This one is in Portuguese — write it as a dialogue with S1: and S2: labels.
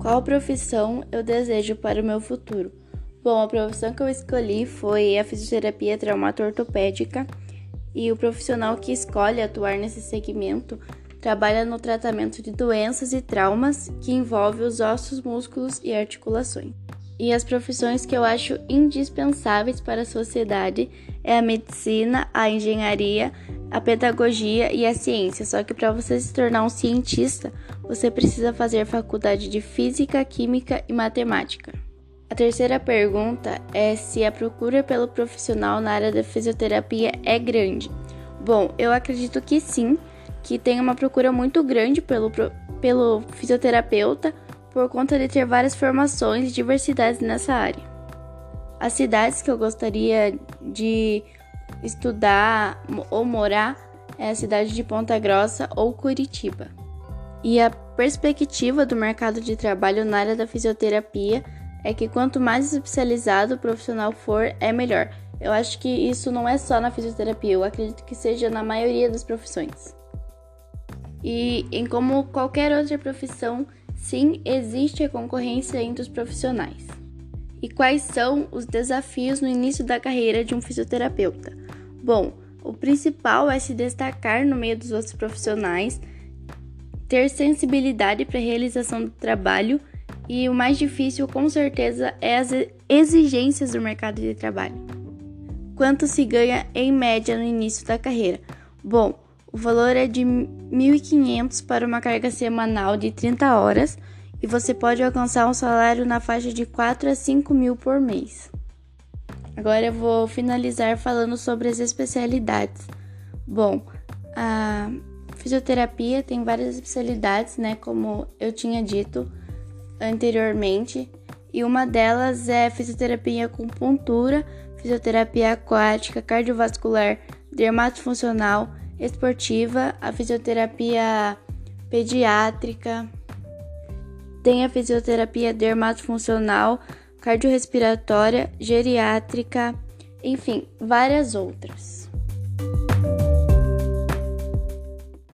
S1: Qual profissão eu desejo para o meu futuro? Bom, a profissão que eu escolhi foi a fisioterapia traumato-ortopédica e o profissional que escolhe atuar nesse segmento trabalha no tratamento de doenças e traumas que envolvem os ossos, músculos e articulações. E as profissões que eu acho indispensáveis para a sociedade é a medicina, a engenharia, a pedagogia e a ciência. Só que para você se tornar um cientista, você precisa fazer faculdade de física, química e matemática. A terceira pergunta é se a procura pelo profissional na área da fisioterapia é grande. Bom, eu acredito que sim, que tem uma procura muito grande pelo, pelo fisioterapeuta por conta de ter várias formações e diversidades nessa área. As cidades que eu gostaria de estudar ou morar é a cidade de Ponta Grossa ou Curitiba. E a perspectiva do mercado de trabalho na área da fisioterapia é que quanto mais especializado o profissional for, é melhor. Eu acho que isso não é só na fisioterapia, eu acredito que seja na maioria das profissões. E em como qualquer outra profissão, sim, existe a concorrência entre os profissionais. E quais são os desafios no início da carreira de um fisioterapeuta? Bom, o principal é se destacar no meio dos outros profissionais, ter sensibilidade para a realização do trabalho e o mais difícil, com certeza, é as exigências do mercado de trabalho. Quanto se ganha em média no início da carreira? Bom, o valor é de 1.500 para uma carga semanal de 30 horas e você pode alcançar um salário na faixa de 4 a 5 mil por mês. Agora eu vou finalizar falando sobre as especialidades. Bom, a fisioterapia tem várias especialidades, né? Como eu tinha dito anteriormente, e uma delas é fisioterapia com pontura, fisioterapia aquática, cardiovascular, dermatofuncional, esportiva, a fisioterapia pediátrica, tem a fisioterapia dermatofuncional, cardiorrespiratória, geriátrica, enfim, várias outras.